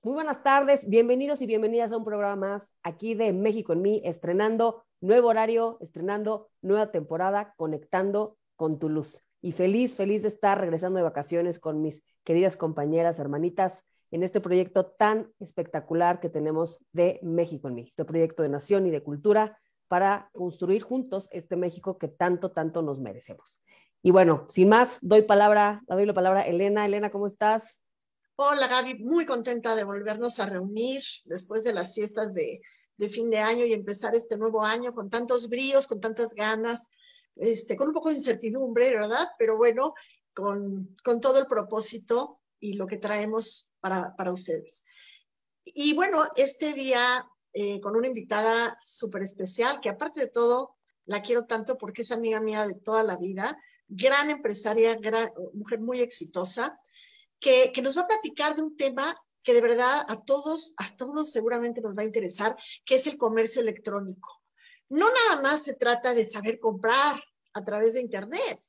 Muy buenas tardes, bienvenidos y bienvenidas a un programa más aquí de México en mí, estrenando nuevo horario, estrenando nueva temporada, conectando con tu luz. Y feliz, feliz de estar regresando de vacaciones con mis queridas compañeras, hermanitas, en este proyecto tan espectacular que tenemos de México en mí, este proyecto de nación y de cultura para construir juntos este México que tanto, tanto nos merecemos. Y bueno, sin más, doy palabra, doy la palabra a Elena. Elena, ¿cómo estás? Hola Gaby, muy contenta de volvernos a reunir después de las fiestas de, fin de año y empezar este nuevo año con tantos bríos, con tantas ganas, este, con un poco de incertidumbre, ¿verdad? Pero bueno, con, todo el propósito y lo que traemos para, para ustedes. Y bueno, este día eh, con una invitada súper especial, que aparte de todo, la quiero tanto porque es amiga mía de toda la vida, gran empresaria, gran, mujer muy exitosa que, nos va a platicar de un tema que de verdad a todos, a todos seguramente nos va a interesar, que es el comercio electrónico. No nada más se trata de saber comprar a través de Internet.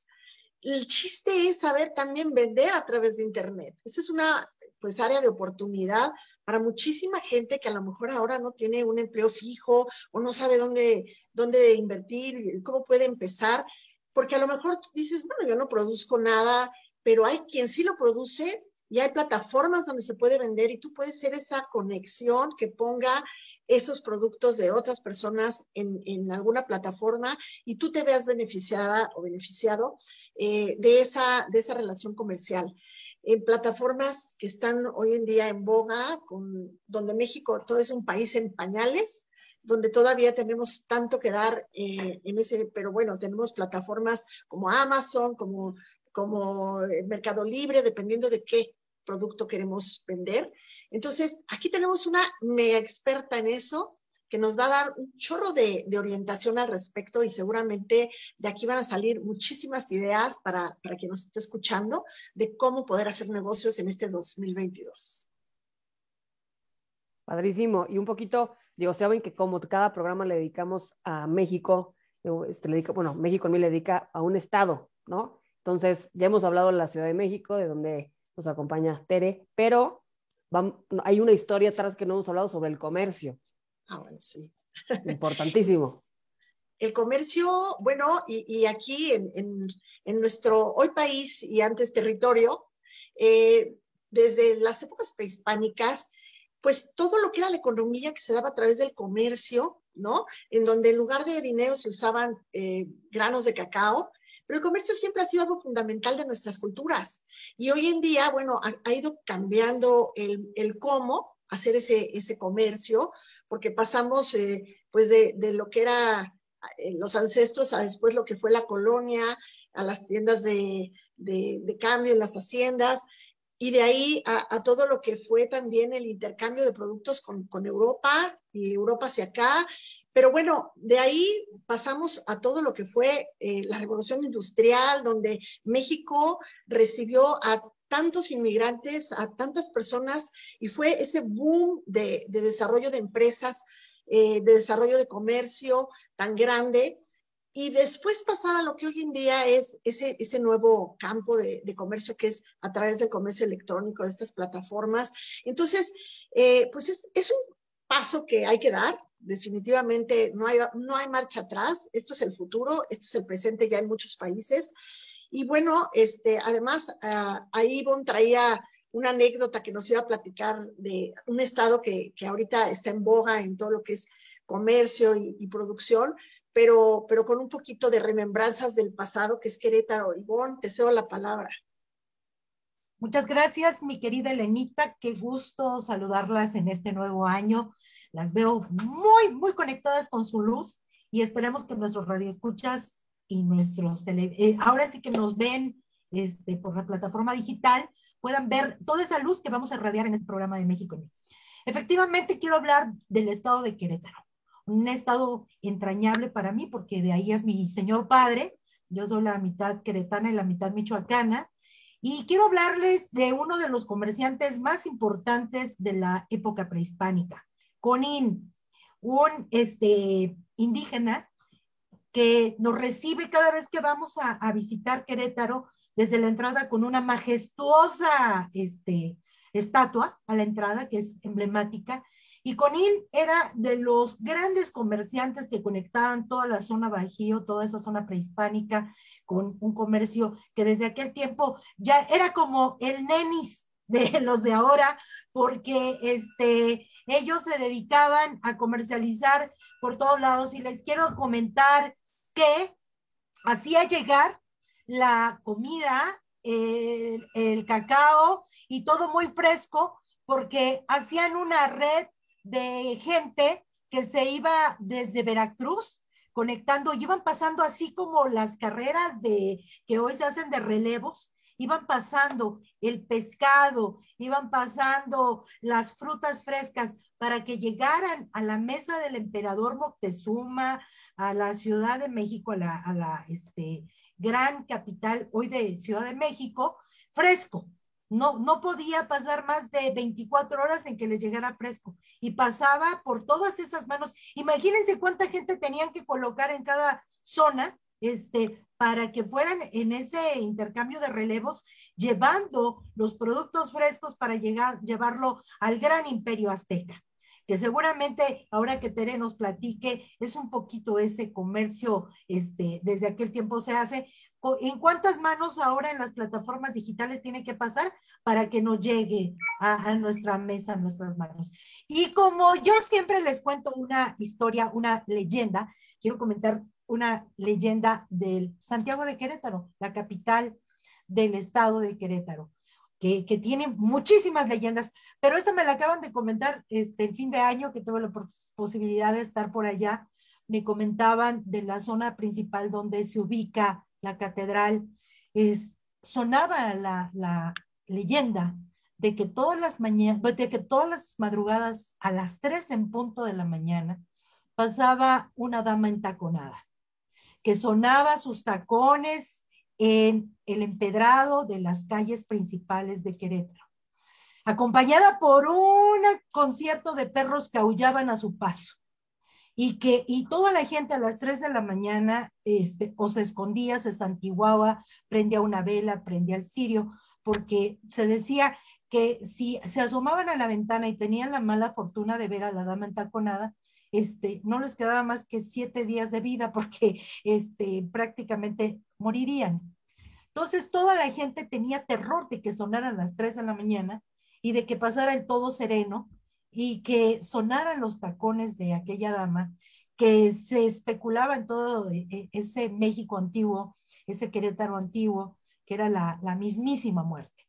El chiste es saber también vender a través de Internet. Esa es una pues área de oportunidad para muchísima gente que a lo mejor ahora no tiene un empleo fijo o no sabe dónde, dónde invertir, cómo puede empezar, porque a lo mejor dices, bueno, yo no produzco nada, pero hay quien sí lo produce y hay plataformas donde se puede vender y tú puedes ser esa conexión que ponga esos productos de otras personas en, en alguna plataforma y tú te veas beneficiada o beneficiado eh, de, esa, de esa relación comercial. En plataformas que están hoy en día en boga, con, donde México todo es un país en pañales, donde todavía tenemos tanto que dar eh, en ese, pero bueno, tenemos plataformas como Amazon, como como eh, Mercado Libre, dependiendo de qué producto queremos vender. Entonces, aquí tenemos una mega experta en eso que nos va a dar un chorro de, orientación al respecto y seguramente de aquí van a salir muchísimas ideas para, para quien nos esté escuchando de cómo poder hacer negocios en este 2022. Padrísimo. Y un poquito, digo, saben que como cada programa le dedicamos a México, este, le dedica, bueno, México a mí le dedica a un estado, ¿no? Entonces, ya hemos hablado de la Ciudad de México, de donde nos acompaña Tere, pero hay una historia atrás que no hemos hablado sobre el comercio. Ah, bueno, sí. Importantísimo. El comercio, bueno, y, aquí en, nuestro hoy país y antes territorio, eh, desde las épocas prehispánicas, pues todo lo que era la economía que se daba a través del comercio, ¿no? En donde en lugar de dinero se usaban eh, granos de cacao, pero el comercio siempre ha sido algo fundamental de nuestras culturas. Y hoy en día, bueno, ha, ido cambiando el, el, cómo hacer ese, ese comercio, porque pasamos eh, pues de, de, lo que era eh, los ancestros a después lo que fue la colonia, a las tiendas de, de, de cambio en las haciendas, y de ahí a, a, todo lo que fue también el intercambio de productos con, con Europa y Europa hacia acá, pero bueno, de ahí pasamos a todo lo que fue eh, la revolución industrial, donde México recibió a tantos inmigrantes, a tantas personas, y fue ese boom de, desarrollo de empresas, eh, de desarrollo de comercio tan grande. Y después pasaba lo que hoy en día es ese, ese nuevo campo de, comercio que es a través del comercio electrónico, de estas plataformas. Entonces, eh, pues es, es un paso que hay que dar, definitivamente no hay, no hay marcha atrás, esto es el futuro, esto es el presente ya en muchos países. Y bueno, este, además, uh, ahí Ivonne traía una anécdota que nos iba a platicar de un estado que, que ahorita está en boga en todo lo que es comercio y, producción, pero, pero con un poquito de remembranzas del pasado, que es Querétaro. Ivonne, te cedo la palabra. Muchas gracias, mi querida Elenita. Qué gusto saludarlas en este nuevo año. Las veo muy, muy conectadas con su luz y esperemos que nuestros radioescuchas y nuestros tele, eh, ahora sí que nos ven este, por la plataforma digital, puedan ver toda esa luz que vamos a radiar en este programa de México. Efectivamente, quiero hablar del estado de Querétaro, un estado entrañable para mí porque de ahí es mi señor padre, yo soy la mitad queretana y la mitad michoacana, y quiero hablarles de uno de los comerciantes más importantes de la época prehispánica, Conin, un este, indígena que nos recibe cada vez que vamos a, visitar Querétaro desde la entrada con una majestuosa este, estatua a la entrada, que es emblemática, y Conil era de los grandes comerciantes que conectaban toda la zona Bajío, toda esa zona prehispánica, con un comercio que desde aquel tiempo ya era como el nenis de los de ahora, porque este, ellos se dedicaban a comercializar por todos lados. Y les quiero comentar que hacía llegar la comida, el, el cacao y todo muy fresco, porque hacían una red de gente que se iba desde Veracruz conectando, iban pasando así como las carreras de que hoy se hacen de relevos, iban pasando el pescado, iban pasando las frutas frescas para que llegaran a la mesa del emperador Moctezuma, a la Ciudad de México, a la, este, gran capital hoy de Ciudad de México, fresco, no, no podía pasar más de 24 horas en que les llegara fresco y pasaba por todas esas manos. Imagínense cuánta gente tenían que colocar en cada zona este, para que fueran en ese intercambio de relevos llevando los productos frescos para llegar, llevarlo al gran imperio azteca que seguramente ahora que Tere nos platique, es un poquito ese comercio, este, desde aquel tiempo se hace. ¿En cuántas manos ahora en las plataformas digitales tiene que pasar para que nos llegue a, a nuestra mesa, a nuestras manos? Y como yo siempre les cuento una historia, una leyenda, quiero comentar una leyenda del Santiago de Querétaro, la capital del estado de Querétaro que, tiene muchísimas leyendas, pero esta me la acaban de comentar este, el fin de año, que tuve la posibilidad de estar por allá. Me comentaban de la zona principal donde se ubica la catedral. Es, sonaba la, leyenda de que todas las mañanas, de que todas las madrugadas a las tres en punto de la mañana pasaba una dama entaconada, que sonaba sus tacones en el empedrado de las calles principales de Querétaro, acompañada por un concierto de perros que aullaban a su paso y que y toda la gente a las 3 de la mañana este, o se escondía, se santiguaba, prendía una vela, prendía el cirio, porque se decía que si se asomaban a la ventana y tenían la mala fortuna de ver a la dama entaconada, este, no les quedaba más que siete días de vida porque este, prácticamente morirían. Entonces toda la gente tenía terror de que sonaran las tres de la mañana y de que pasara el todo sereno y que sonaran los tacones de aquella dama, que se especulaba en todo e, e, ese México antiguo, ese Querétaro antiguo, que era la mismísima muerte.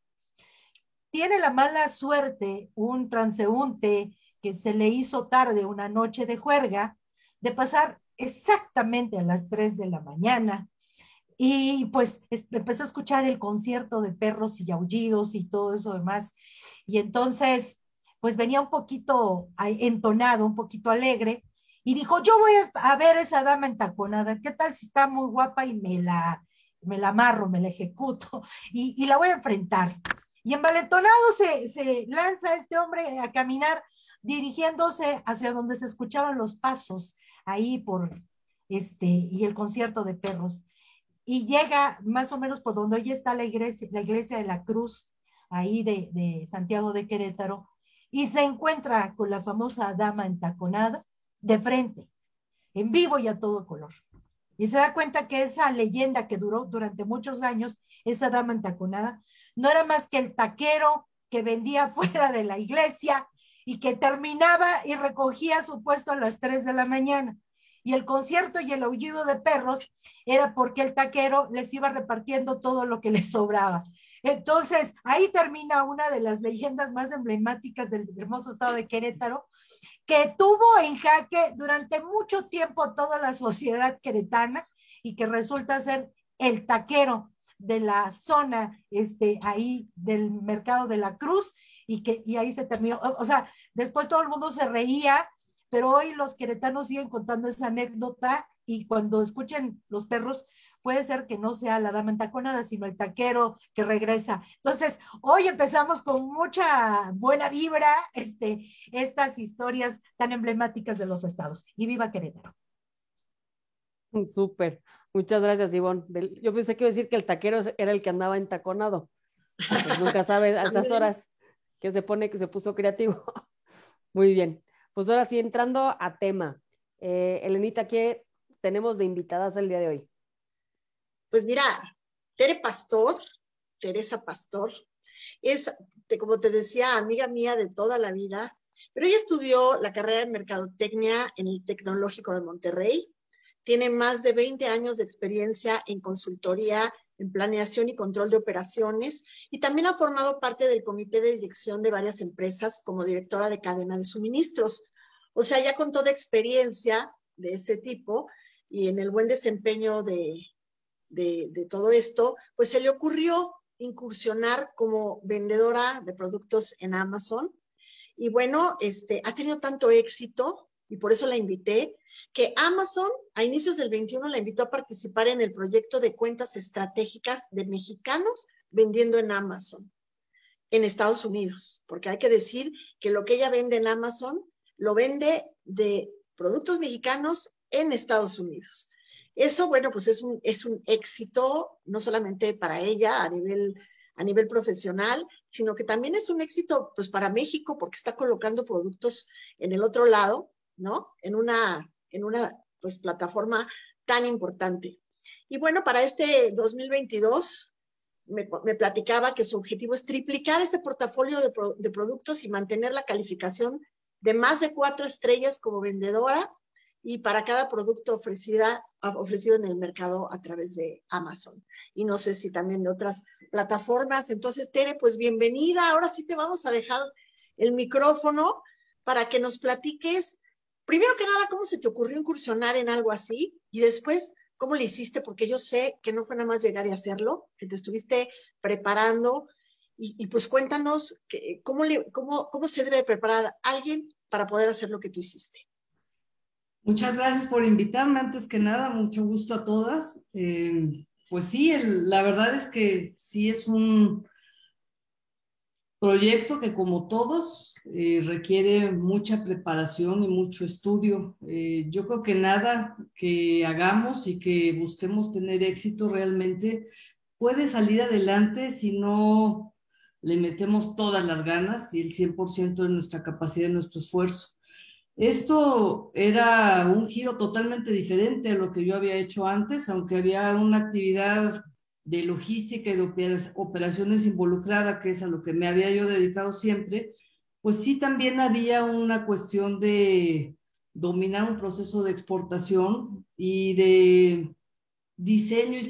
Tiene la mala suerte un transeúnte que se le hizo tarde una noche de juerga, de pasar exactamente a las 3 de la mañana. Y pues empezó a escuchar el concierto de perros y aullidos y todo eso demás. Y entonces, pues venía un poquito entonado, un poquito alegre, y dijo, yo voy a ver esa dama entaconada, ¿qué tal si está muy guapa y me la, me la amarro, me la ejecuto y, y la voy a enfrentar? Y envalentonado se, se lanza este hombre a caminar dirigiéndose hacia donde se escuchaban los pasos ahí por este y el concierto de perros y llega más o menos por donde hoy está la iglesia, la iglesia de la Cruz ahí de, de Santiago de Querétaro y se encuentra con la famosa dama entaconada de frente, en vivo y a todo color. Y se da cuenta que esa leyenda que duró durante muchos años, esa dama entaconada, no era más que el taquero que vendía fuera de la iglesia y que terminaba y recogía su puesto a las 3 de la mañana. Y el concierto y el aullido de perros era porque el taquero les iba repartiendo todo lo que les sobraba. Entonces, ahí termina una de las leyendas más emblemáticas del hermoso estado de Querétaro, que tuvo en jaque durante mucho tiempo toda la sociedad queretana y que resulta ser el taquero de la zona este, ahí del mercado de la Cruz y que y ahí se terminó. O, sea, después todo el mundo se reía, pero hoy los queretanos siguen contando esa anécdota y cuando escuchen los perros, puede ser que no sea la dama entaconada, sino el taquero que regresa. Entonces, hoy empezamos con mucha buena vibra este, estas historias tan emblemáticas de los estados. Y viva Querétaro. Súper. Muchas gracias, Ivonne. Yo pensé que iba a decir que el taquero era el que andaba entaconado. Pues nunca sabe a esas horas. Que se pone, que se puso creativo. Muy bien. Pues ahora sí, entrando a tema. Eh, Elenita, ¿qué tenemos de invitadas el día de hoy? Pues mira, Tere Pastor, Teresa Pastor, es, como te decía, amiga mía de toda la vida, pero ella estudió la carrera de Mercadotecnia en el Tecnológico de Monterrey. Tiene más de 20 años de experiencia en consultoría, en planeación y control de operaciones y también ha formado parte del comité de dirección de varias empresas como directora de cadena de suministros. O sea, ya con toda experiencia de ese tipo y en el buen desempeño de, de, todo esto, pues se le ocurrió incursionar como vendedora de productos en Amazon. Y bueno, este, ha tenido tanto éxito y por eso la invité, que Amazon a inicios del 21 la invitó a participar en el proyecto de cuentas estratégicas de mexicanos vendiendo en Amazon en Estados Unidos, porque hay que decir que lo que ella vende en Amazon lo vende de productos mexicanos en Estados Unidos. Eso, bueno, pues es un, es un éxito no solamente para ella a nivel, a nivel profesional, sino que también es un éxito pues para México porque está colocando productos en el otro lado, ¿no? En una, en una pues plataforma tan importante. Y bueno, para este 2022 me, me platicaba que su objetivo es triplicar ese portafolio de, productos y mantener la calificación de más de cuatro estrellas como vendedora y para cada producto ofrecida, ofrecido en el mercado a través de Amazon. Y no sé si también de otras plataformas. Entonces, Tere, pues bienvenida. Ahora sí te vamos a dejar el micrófono para que nos platiques, primero que nada, cómo se te ocurrió incursionar en algo así y después, cómo le hiciste, porque yo sé que no fue nada más llegar y hacerlo, que te estuviste preparando. Y, pues cuéntanos cómo, cómo, cómo se debe preparar alguien para poder hacer lo que tú hiciste. Muchas gracias por invitarme. Antes que nada, mucho gusto a todas. Eh, pues sí, la verdad es que sí es un proyecto que como todos eh, requiere mucha preparación y mucho estudio. Eh, yo creo que nada que hagamos y que busquemos tener éxito realmente puede salir adelante si no le metemos todas las ganas y el 100% de nuestra capacidad y nuestro esfuerzo. Esto era un giro totalmente diferente a lo que yo había hecho antes, aunque había una actividad de logística y de operaciones involucrada, que es a lo que me había yo dedicado siempre, pues sí también había una cuestión de dominar un proceso de exportación y de diseño y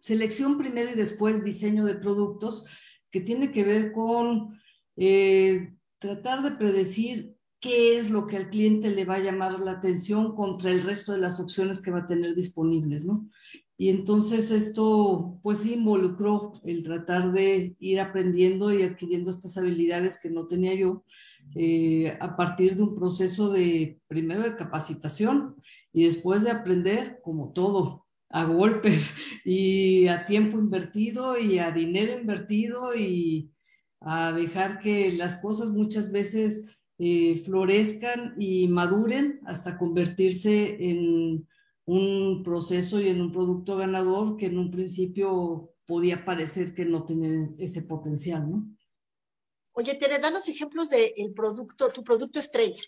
selección primero y después diseño de productos, que tiene que ver con eh, tratar de predecir qué es lo que al cliente le va a llamar la atención contra el resto de las opciones que va a tener disponibles, ¿no? Y entonces esto pues involucró el tratar de ir aprendiendo y adquiriendo estas habilidades que no tenía yo eh, a partir de un proceso de primero de capacitación y después de aprender como todo a golpes y a tiempo invertido y a dinero invertido y a dejar que las cosas muchas veces eh, florezcan y maduren hasta convertirse en un proceso y en un producto ganador que en un principio podía parecer que no tenía ese potencial, ¿no? Oye, Tere, danos ejemplos del el producto, tu producto estrella.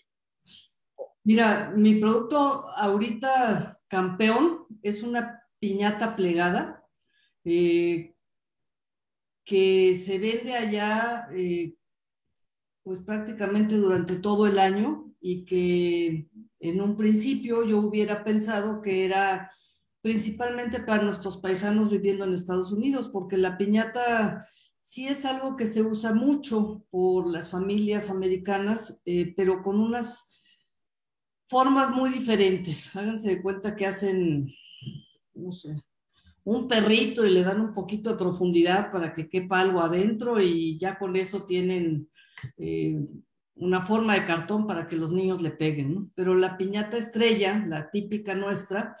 Mira, mi producto ahorita campeón es una piñata plegada eh, que se vende allá eh, pues prácticamente durante todo el año y que en un principio yo hubiera pensado que era principalmente para nuestros paisanos viviendo en Estados Unidos, porque la piñata sí es algo que se usa mucho por las familias americanas, eh, pero con unas formas muy diferentes. Háganse de cuenta que hacen, no sé, un perrito y le dan un poquito de profundidad para que quepa algo adentro y ya con eso tienen eh, una forma de cartón para que los niños le peguen, Pero la piñata estrella, la típica nuestra,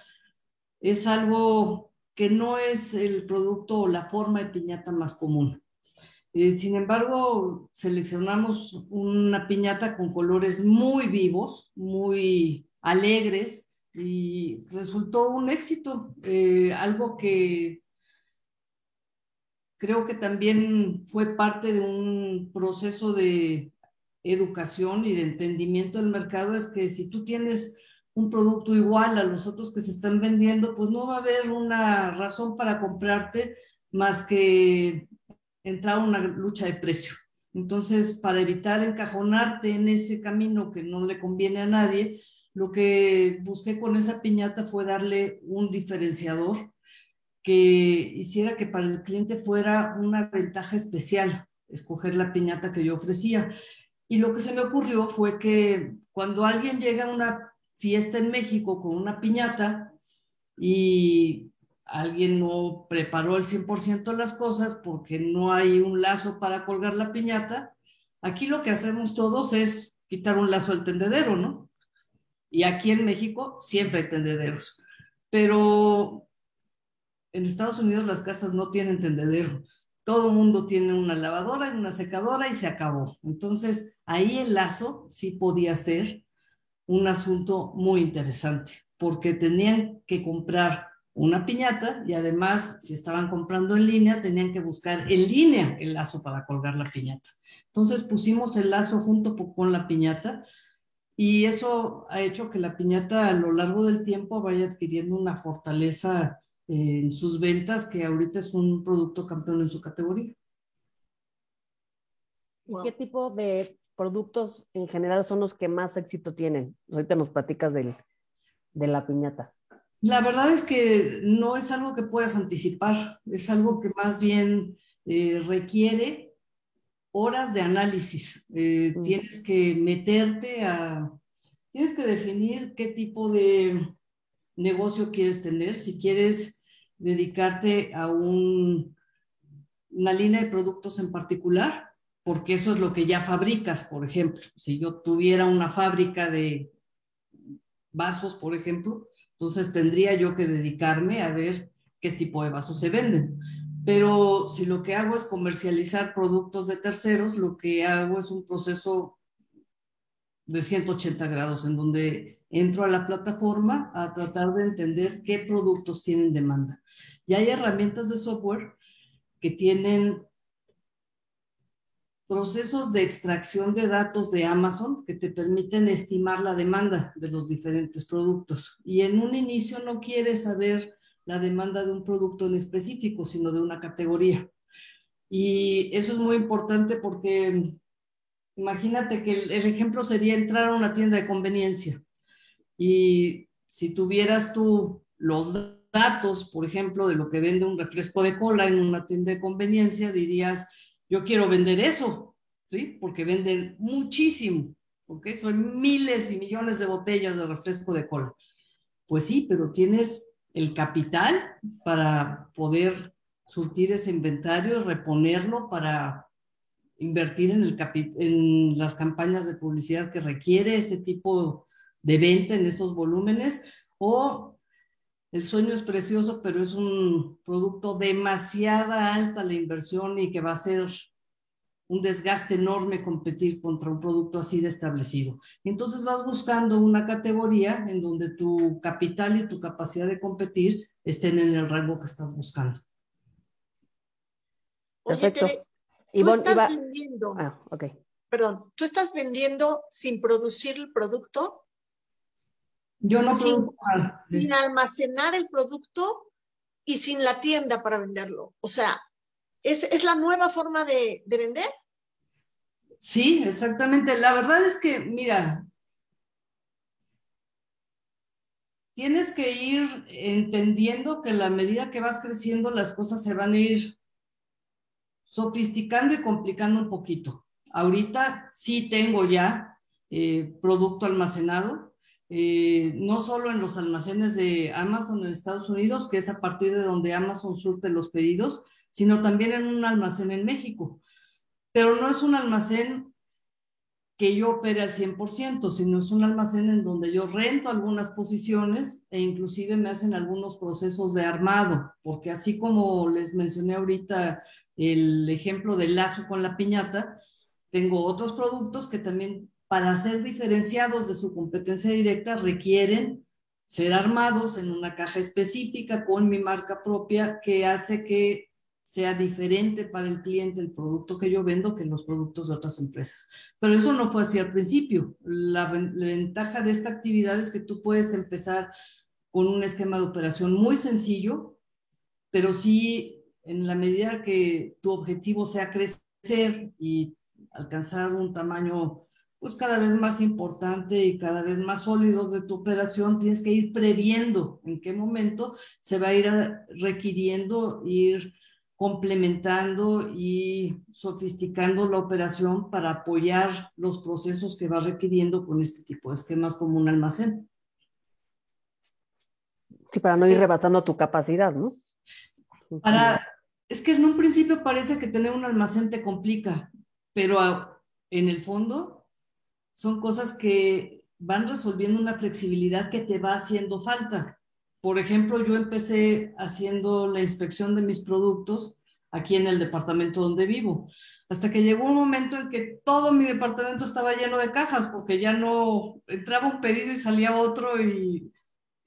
es algo que no es el producto o la forma de piñata más común. Eh, sin embargo, seleccionamos una piñata con colores muy vivos, muy alegres y resultó un éxito, eh, algo que creo que también fue parte de un proceso de educación y de entendimiento del mercado, es que si tú tienes un producto igual a los otros que se están vendiendo, pues no va a haber una razón para comprarte más que entrar a una lucha de precio. Entonces, para evitar encajonarte en ese camino que no le conviene a nadie, lo que busqué con esa piñata fue darle un diferenciador que hiciera que para el cliente fuera una ventaja especial escoger la piñata que yo ofrecía. Y lo que se me ocurrió fue que cuando alguien llega a una fiesta en México con una piñata y alguien no preparó el 100% de las cosas porque no hay un lazo para colgar la piñata, aquí lo que hacemos todos es quitar un lazo al tendedero, ¿no? Y aquí en México siempre hay tendederos. Pero en Estados Unidos las casas no tienen tendedero. Todo el mundo tiene una lavadora y una secadora y se acabó. Entonces, ahí el lazo sí podía ser un asunto muy interesante, porque tenían que comprar una piñata y además, si estaban comprando en línea, tenían que buscar en línea el lazo para colgar la piñata. Entonces pusimos el lazo junto con la piñata y eso ha hecho que la piñata a lo largo del tiempo vaya adquiriendo una fortaleza en sus ventas que ahorita es un producto campeón en su categoría. ¿Qué tipo de productos en general son los que más éxito tienen? Ahorita nos platicas de la piñata. La verdad es que no es algo que puedas anticipar, es algo que más bien eh, requiere horas de análisis. Eh, mm. Tienes que meterte a, tienes que definir qué tipo de negocio quieres tener, si quieres dedicarte a un, una línea de productos en particular, porque eso es lo que ya fabricas, por ejemplo. Si yo tuviera una fábrica de vasos, por ejemplo, entonces tendría yo que dedicarme a ver qué tipo de vasos se venden. Pero si lo que hago es comercializar productos de terceros, lo que hago es un proceso de 180 grados en donde entro a la plataforma a tratar de entender qué productos tienen demanda. Y hay herramientas de software que tienen procesos de extracción de datos de Amazon que te permiten estimar la demanda de los diferentes productos. Y en un inicio no quieres saber la demanda de un producto en específico, sino de una categoría. Y eso es muy importante porque imagínate que el, ejemplo sería entrar a una tienda de conveniencia y si tuvieras tú los datos, por ejemplo, de lo que vende un refresco de cola en una tienda de conveniencia, dirías, yo quiero vender eso, ¿sí? Porque venden muchísimo, ¿ok? Son miles y millones de botellas de refresco de cola. Pues sí, pero tienes el capital para poder surtir ese inventario, reponerlo para invertir en, el en las campañas de publicidad que requiere ese tipo de venta en esos volúmenes o el sueño es precioso, pero es un producto demasiada alta la inversión y que va a ser un desgaste enorme competir contra un producto así de establecido. Entonces vas buscando una categoría en donde tu capital y tu capacidad de competir estén en el rango que estás buscando. Perfecto. Tú estás vendiendo. Ah, Perdón, tú estás vendiendo sin producir el producto yo no sin, sin almacenar el producto y sin la tienda para venderlo. O sea, ¿es, es la nueva forma de, de vender? Sí, exactamente. La verdad es que, mira, tienes que ir entendiendo que a la medida que vas creciendo las cosas se van a ir sofisticando y complicando un poquito. Ahorita sí tengo ya eh, producto almacenado, eh, no solo en los almacenes de Amazon en Estados Unidos, que es a partir de donde Amazon surte los pedidos, sino también en un almacén en México. Pero no es un almacén que yo opere al 100%, sino es un almacén en donde yo rento algunas posiciones e inclusive me hacen algunos procesos de armado, porque así como les mencioné ahorita el ejemplo del lazo con la piñata, tengo otros productos que también para ser diferenciados de su competencia directa requieren ser armados en una caja específica con mi marca propia que hace que sea diferente para el cliente el producto que yo vendo que los productos de otras empresas. Pero eso no fue así al principio. La, la ventaja de esta actividad es que tú puedes empezar con un esquema de operación muy sencillo, pero sí en la medida que tu objetivo sea crecer y alcanzar un tamaño pues cada vez más importante y cada vez más sólido de tu operación, tienes que ir previendo en qué momento se va a ir requiriendo, ir complementando y sofisticando la operación para apoyar los procesos que va requiriendo con este tipo de esquemas como un almacén. Sí, para no ir rebasando tu capacidad, ¿no? Para, es que en un principio parece que tener un almacén te complica, pero en el fondo son cosas que van resolviendo una flexibilidad que te va haciendo falta. Por ejemplo, yo empecé haciendo la inspección de mis productos aquí en el departamento donde vivo, hasta que llegó un momento en que todo mi departamento estaba lleno de cajas, porque ya no entraba un pedido y salía otro y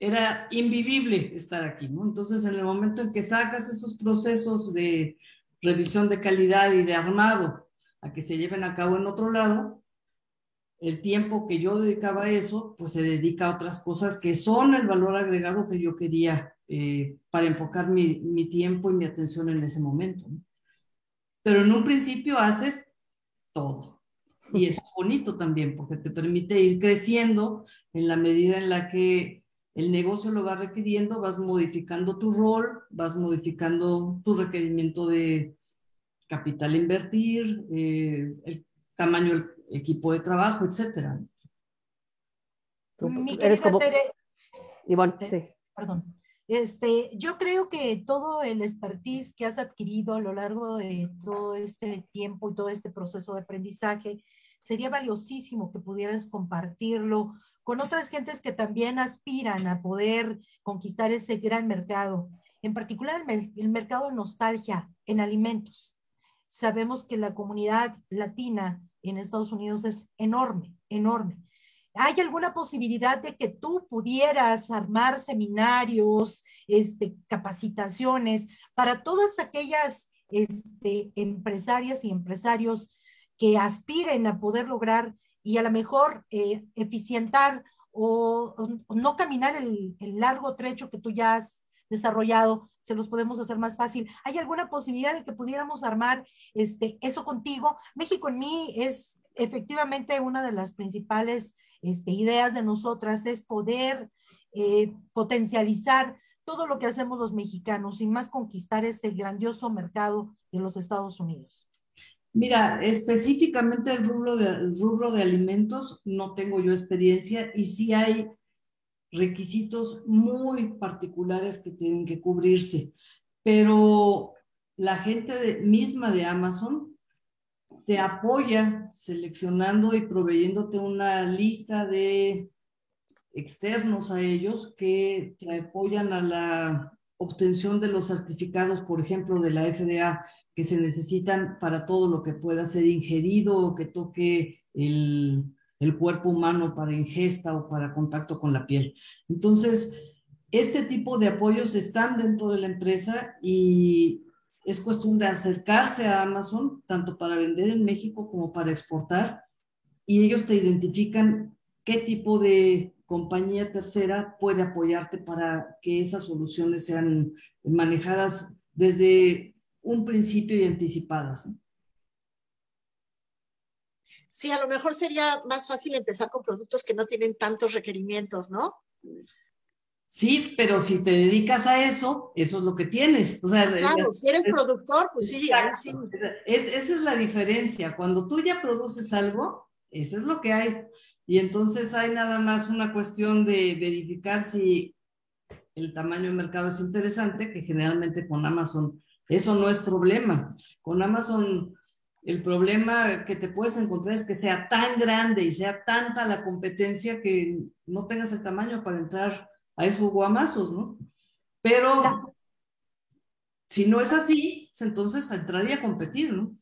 era invivible estar aquí, ¿no? Entonces, en el momento en que sacas esos procesos de revisión de calidad y de armado a que se lleven a cabo en otro lado, el tiempo que yo dedicaba a eso, pues se dedica a otras cosas que son el valor agregado que yo quería eh, para enfocar mi, mi, tiempo y mi atención en ese momento. ¿no? Pero en un principio haces todo. Y es bonito también porque te permite ir creciendo en la medida en la que el negocio lo va requiriendo, vas modificando tu rol, vas modificando tu requerimiento de capital a invertir, eh, el tamaño del equipo de trabajo, etcétera. Mi Eres como... Tere... Ivonne, eh, sí. Perdón. Este, yo creo que todo el expertise que has adquirido a lo largo de todo este tiempo y todo este proceso de aprendizaje sería valiosísimo que pudieras compartirlo con otras gentes que también aspiran a poder conquistar ese gran mercado, en particular el, el mercado de nostalgia en alimentos. Sabemos que la comunidad latina en Estados Unidos es enorme, enorme. ¿Hay alguna posibilidad de que tú pudieras armar seminarios, este, capacitaciones para todas aquellas este, empresarias y empresarios que aspiren a poder lograr y a lo mejor eh, eficientar o, no caminar el, el, largo trecho que tú ya has desarrollado, se los podemos hacer más fácil. ¿Hay alguna posibilidad de que pudiéramos armar este, eso contigo? México en mí es efectivamente una de las principales este, ideas de nosotras, es poder eh, potencializar todo lo que hacemos los mexicanos y más conquistar ese grandioso mercado de los Estados Unidos. Mira, específicamente el rubro de, rubro de alimentos no tengo yo experiencia y sí hay requisitos muy particulares que tienen que cubrirse, pero la gente de, misma de Amazon te apoya seleccionando y proveyéndote una lista de externos a ellos que te apoyan a la obtención de los certificados, por ejemplo, de la FDA que se necesitan para todo lo que pueda ser ingerido o que toque el, el cuerpo humano para ingesta o para contacto con la piel. Entonces, este tipo de apoyos están dentro de la empresa y es cuestión de acercarse a Amazon, tanto para vender en México como para exportar, y ellos te identifican qué tipo de compañía tercera puede apoyarte para que esas soluciones sean manejadas desde un principio y anticipadas. Sí, a lo mejor sería más fácil empezar con productos que no tienen tantos requerimientos, ¿no? Sí, pero si te dedicas a eso, eso es lo que tienes. O sea, claro, si eres productor, pues sí, sí. Es, esa es la diferencia. Cuando tú ya produces algo, eso es lo que hay. Y entonces hay nada más una cuestión de verificar si el tamaño del mercado es interesante, que generalmente con Amazon eso no es problema. Con Amazon el problema que te puedes encontrar es que sea tan grande y sea tanta la competencia que no tengas el tamaño para entrar a esos guamazos, ¿no? Pero si no es así, pues entonces entraría a competir, ¿no?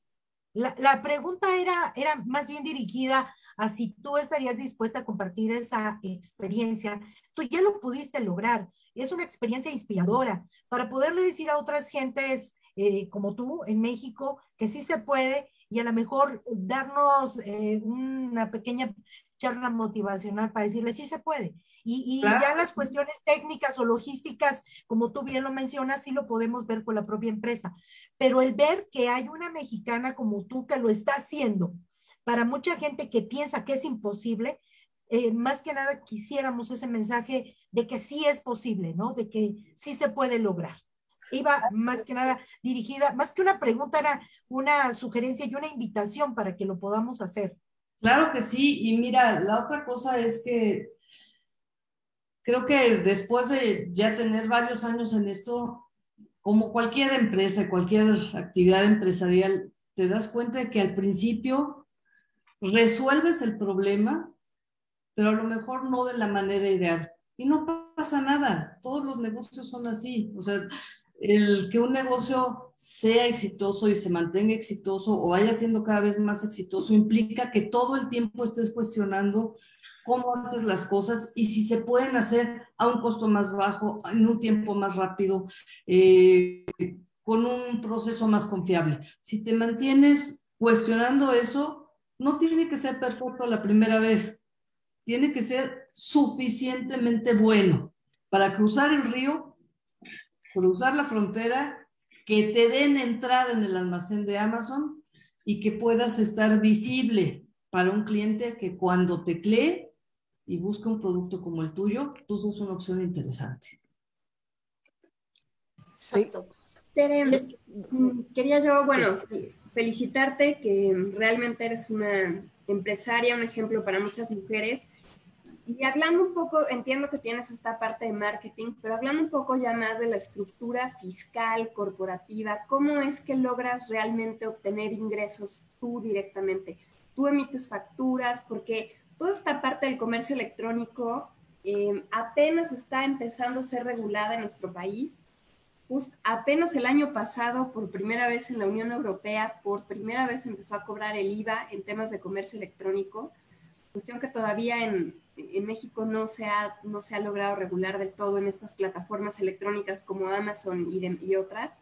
La, la, pregunta era, era más bien dirigida a si tú estarías dispuesta a compartir esa experiencia. Tú ya lo pudiste lograr. Es una experiencia inspiradora para poderle decir a otras gentes eh, como tú en México, que sí se puede y a lo mejor darnos eh, una pequeña charla motivacional para decirle sí se puede. Y, ya las cuestiones técnicas o logísticas, como tú bien lo mencionas, sí lo podemos ver con la propia empresa. Pero el ver que hay una mexicana como tú que lo está haciendo, para mucha gente que piensa que es imposible, eh, más que nada quisiéramos ese mensaje de que sí es posible, ¿no? De que sí se puede lograr. Iba más que nada dirigida, más que una pregunta, era una sugerencia y una invitación para que lo podamos hacer. Claro que sí, y mira, la otra cosa es que creo que después de ya tener varios años en esto, como cualquier empresa, cualquier actividad empresarial, te das cuenta de que al principio resuelves el problema, pero a lo mejor no de la manera ideal. Y no pasa nada, todos los negocios son así. O sea, el que un negocio sea exitoso y se mantenga exitoso o vaya siendo cada vez más exitoso implica que todo el tiempo estés cuestionando cómo haces las cosas y si se pueden hacer a un costo más bajo, en un tiempo más rápido, eh, con un proceso más confiable. Si te mantienes cuestionando eso, no tiene que ser perfecto la primera vez, tiene que ser suficientemente bueno para cruzar el río cruzar la frontera, que te den entrada en el almacén de Amazon y que puedas estar visible para un cliente que cuando teclee y busca un producto como el tuyo, tú sos una opción interesante. Exacto. Mm, quería yo, bueno, felicitarte que realmente eres una empresaria, un ejemplo para muchas mujeres y hablando un poco, entiendo que tienes esta parte de marketing, pero hablando un poco ya más de la estructura fiscal, corporativa, ¿cómo es que logras realmente obtener ingresos tú directamente? Tú emites facturas, porque toda esta parte del comercio electrónico eh, apenas está empezando a ser regulada en nuestro país. Just apenas el año pasado, por primera vez en la Unión Europea, por primera vez empezó a cobrar el IVA en temas de comercio electrónico, cuestión que todavía en, en México no se, ha, no se ha logrado regular del todo en estas plataformas electrónicas como Amazon y, otras.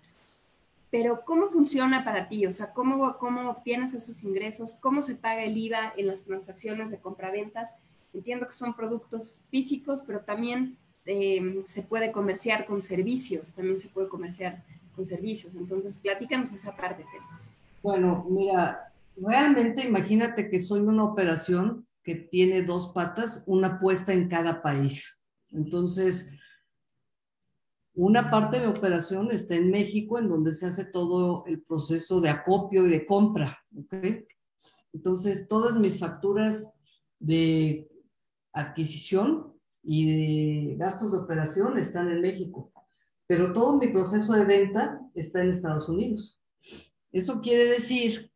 Pero ¿cómo funciona para ti? O sea, ¿cómo, ¿cómo obtienes esos ingresos? ¿Cómo se paga el IVA en las transacciones de compraventas? Entiendo que son productos físicos, pero también eh, se puede comerciar con servicios, también se puede comerciar con servicios. Entonces, platícanos esa parte. Bueno, mira, realmente imagínate que soy una operación que tiene dos patas, una puesta en cada país. Entonces, una parte de operación está en México, en donde se hace todo el proceso de acopio y de compra. Entonces, todas mis facturas de adquisición y de gastos de operación están en México, pero todo mi proceso de venta está en Estados Unidos. Eso quiere decir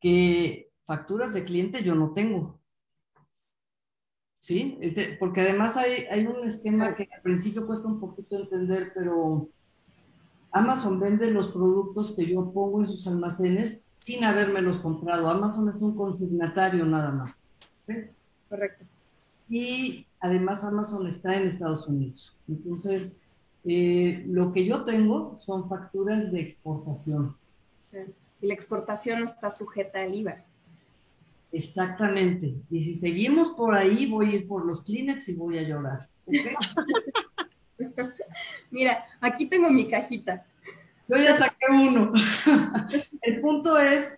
que facturas de cliente yo no tengo. ¿Sí? Este, porque además hay, hay un esquema que al principio cuesta un poquito entender, pero Amazon vende los productos que yo pongo en sus almacenes sin habérmelos comprado. Amazon es un consignatario nada más. Correcto. Y además Amazon está en Estados Unidos. Entonces, eh, lo que yo tengo son facturas de exportación. Y la exportación está sujeta al IVA. Exactamente. Y si seguimos por ahí, voy a ir por los Kleenex y voy a llorar. Mira, aquí tengo mi cajita. Yo ya saqué uno. El punto es,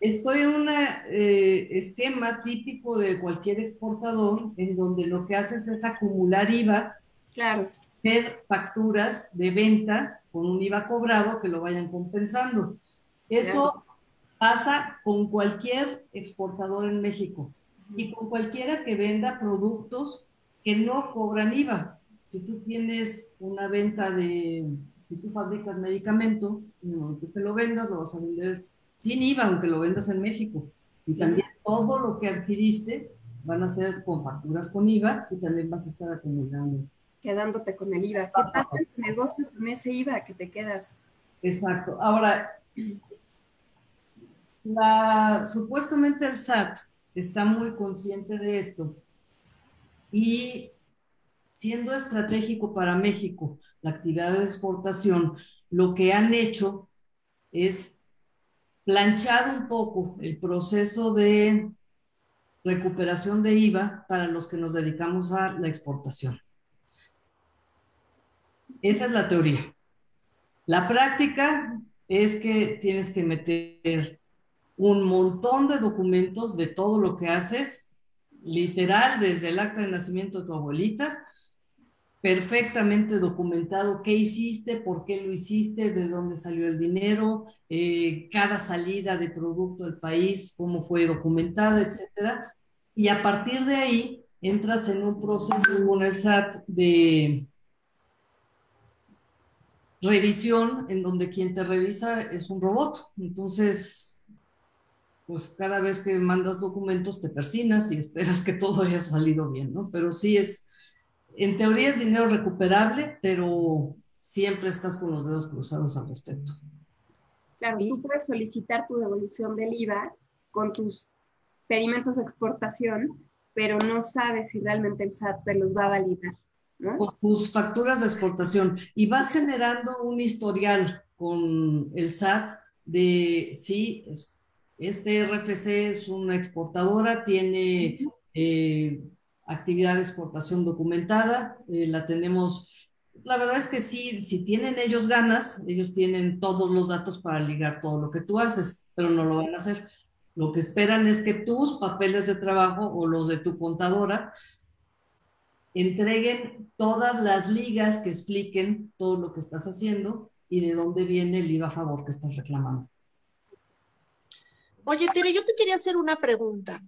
estoy en un eh, esquema típico de cualquier exportador en donde lo que haces es acumular IVA. Claro. Hacer facturas de venta con un IVA cobrado que lo vayan compensando. Eso Pasa con cualquier exportador en México y con cualquiera que venda productos que no cobran IVA. Si tú tienes una venta de, si tú fabricas medicamento, no, tú te lo vendas, lo vas a vender sin IVA, aunque lo vendas en México. Y también todo lo que adquiriste van a ser con facturas con IVA y también vas a estar acumulando. Quedándote con el IVA. ¿Qué pasa en tu negocio con ese IVA que te quedas? Exacto. Ahora, supuestamente el SAT está muy consciente de esto y siendo estratégico para México la actividad de exportación, lo que han hecho es planchar un poco el proceso de recuperación de IVA para los que nos dedicamos a la exportación. Esa es la teoría. La práctica es que tienes que meter un montón de documentos de todo lo que haces, literal, desde el acta de nacimiento de tu abuelita, perfectamente documentado qué hiciste, por qué lo hiciste, de dónde salió el dinero, eh, cada salida de producto del país, cómo fue documentada, etcétera. Y a partir de ahí entras en un proceso con el SAT de revisión en donde quien te revisa es un robot. Entonces, pues cada vez que mandas documentos te persinas y esperas que todo haya salido bien, ¿no? Pero sí es en teoría es dinero recuperable, pero siempre estás con los dedos cruzados al respecto. Claro, tú puedes solicitar tu devolución del IVA con tus pedimentos de exportación, pero no sabes si realmente el SAT te los va a validar. ¿no? Con tus facturas de exportación y vas generando un historial con el SAT de sí, este RFC es una exportadora, tiene actividad de exportación documentada, eh, la tenemos, la verdad es que sí, si tienen ellos ganas, ellos tienen todos los datos para ligar todo lo que tú haces, pero no lo van a hacer. Lo que esperan es que tus papeles de trabajo o los de tu contadora entreguen todas las ligas que expliquen todo lo que estás haciendo y de dónde viene el IVA a favor que estás reclamando. Oye, Tere, yo te quería hacer una pregunta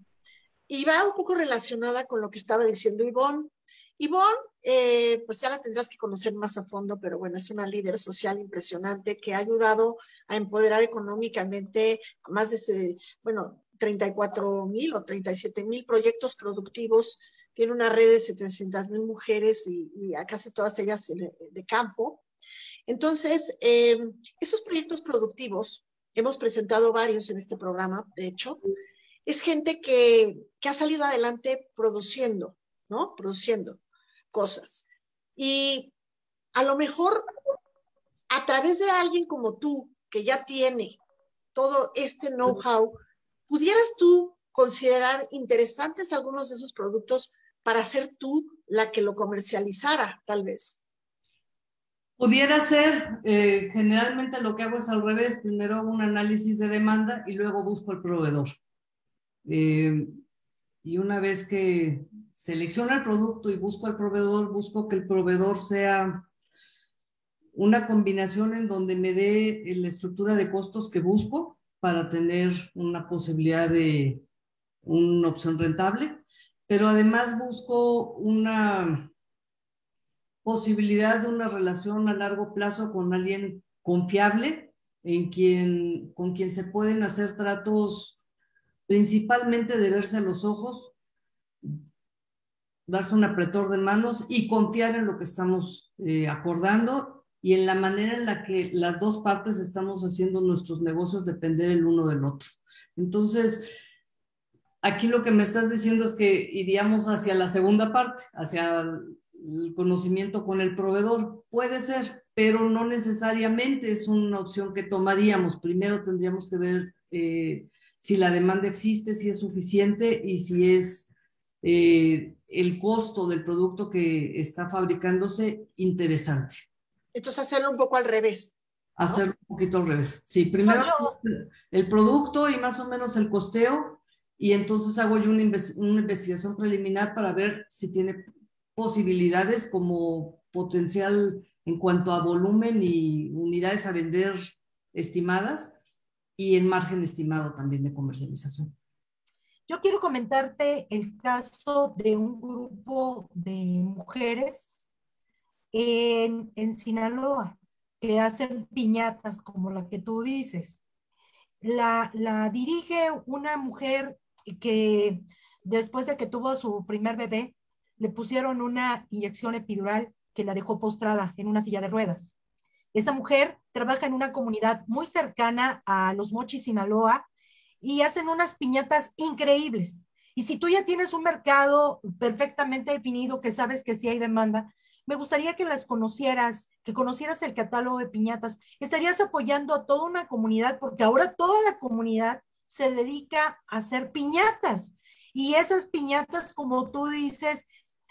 y va un poco relacionada con lo que estaba diciendo Ivonne. Ivonne, eh, pues ya la tendrás que conocer más a fondo, pero bueno, es una líder social impresionante que ha ayudado a empoderar económicamente más de, bueno, 34 mil o 37 mil proyectos productivos. Tiene una red de 700 mil mujeres y, a casi todas ellas de campo. Entonces, eh, esos proyectos productivos, hemos presentado varios en este programa, de hecho, es gente que, ha salido adelante produciendo, ¿no? Produciendo cosas. Y a lo mejor a través de alguien como tú, que ya tiene todo este know-how, pudieras tú considerar interesantes algunos de esos productos para ser tú la que lo comercializara, tal vez. Pudiera ser, eh, generalmente lo que hago es al revés, primero un análisis de demanda y luego busco el proveedor. Eh, y una vez que selecciono el producto y busco al proveedor, busco que el proveedor sea una combinación en donde me dé la estructura de costos que busco para tener una posibilidad de una opción rentable, pero además busco una posibilidad de una relación a largo plazo con alguien confiable, en quien, con quien se pueden hacer tratos principalmente de verse a los ojos, darse un apretor de manos y confiar en lo que estamos eh, acordando y en la manera en la que las dos partes estamos haciendo nuestros negocios depender el uno del otro. Entonces, aquí lo que me estás diciendo es que iríamos hacia la segunda parte, hacia el conocimiento con el proveedor. Puede ser, pero no necesariamente es una opción que tomaríamos. Primero tendríamos que ver eh, si la demanda existe, si es suficiente y si es eh, el costo del producto que está fabricándose interesante. Entonces hacerlo un poco al revés. Hacerlo un poquito al revés. Sí, primero el producto y más o menos el costeo y entonces hago yo una, una investigación preliminar para ver si tiene posibilidades como potencial en cuanto a volumen y unidades a vender estimadas y el margen estimado también de comercialización. Yo quiero comentarte el caso de un grupo de mujeres en, en Sinaloa que hacen piñatas como la que tú dices. La, la dirige una mujer que después de que tuvo su primer bebé, le pusieron una inyección epidural que la dejó postrada en una silla de ruedas. Esa mujer trabaja en una comunidad muy cercana a los Mochis, Sinaloa, y hacen unas piñatas increíbles. Y si tú ya tienes un mercado perfectamente definido, que sabes que sí hay demanda, me gustaría que las conocieras, que conocieras el catálogo de piñatas. Estarías apoyando a toda una comunidad porque ahora toda la comunidad se dedica a hacer piñatas. Y esas piñatas, como tú dices,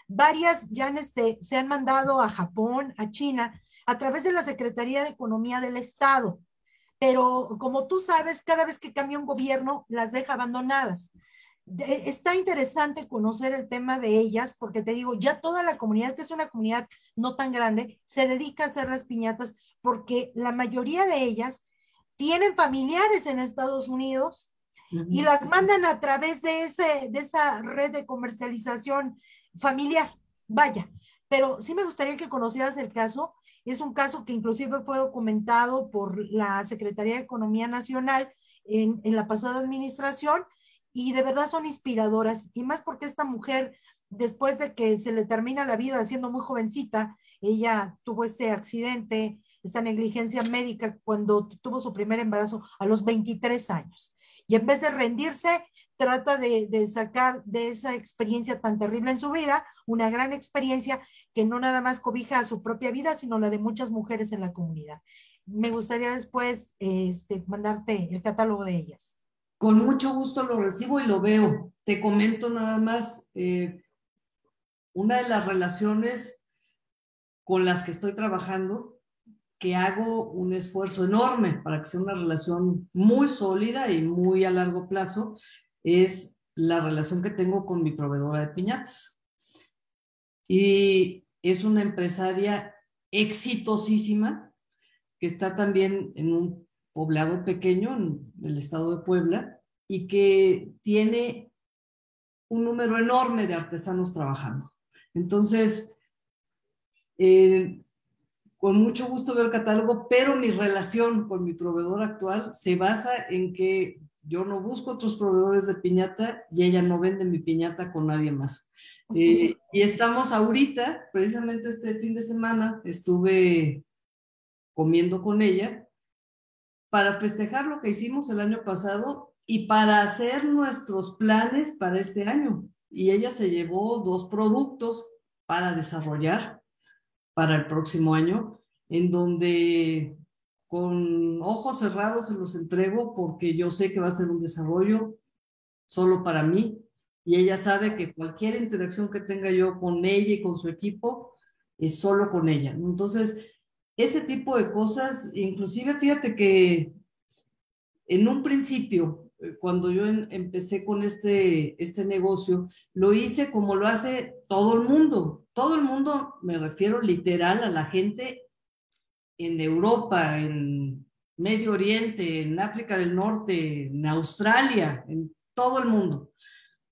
varias ya este, se han mandado a Japón, a China, a través de la Secretaría de Economía del Estado. Pero como tú sabes, cada vez que cambia un gobierno, las deja abandonadas. Está interesante conocer el tema de ellas, porque te digo, ya toda la comunidad, que es una comunidad no tan grande, se dedica a hacer las piñatas, porque la mayoría de ellas tienen familiares en Estados Unidos y las mandan a través de, ese, de esa red de comercialización familiar. Vaya, pero sí me gustaría que conocieras el caso. Es un caso que inclusive fue documentado por la Secretaría de Economía Nacional en, en la pasada administración y de verdad son inspiradoras, y más porque esta mujer, después de que se le termina la vida siendo muy jovencita, ella tuvo este accidente, esta negligencia médica cuando tuvo su primer embarazo a los 23 años. Y en vez de rendirse, trata de, sacar de esa experiencia tan terrible en su vida una gran experiencia que no nada más cobija a su propia vida, sino la de muchas mujeres en la comunidad. Me gustaría después este, mandarte el catálogo de ellas con mucho gusto lo recibo y lo veo. Te comento nada más, eh, una de las relaciones con las que estoy trabajando, que hago un esfuerzo enorme para que sea una relación muy sólida y muy a largo plazo, es la relación que tengo con mi proveedora de piñatas. Y es una empresaria exitosísima que está también en un poblado pequeño en el estado de Puebla y que tiene un número enorme de artesanos trabajando. Entonces, eh, con mucho gusto veo el catálogo, pero mi relación con mi proveedor actual se basa en que yo no busco otros proveedores de piñata y ella no vende mi piñata con nadie más. Eh, y estamos ahorita, precisamente este fin de semana, estuve comiendo con ella para festejar lo que hicimos el año pasado y para hacer nuestros planes para este año. Y ella se llevó dos productos para desarrollar para el próximo año, en donde con ojos cerrados se los entrego porque yo sé que va a ser un desarrollo solo para mí y ella sabe que cualquier interacción que tenga yo con ella y con su equipo es solo con ella. Entonces, ese tipo de cosas, inclusive fíjate que en un principio, cuando yo empecé con este, este negocio, lo hice como lo hace todo el mundo. Todo el mundo, me refiero literal a la gente en Europa, en Medio Oriente, en África del Norte, en Australia, en todo el mundo.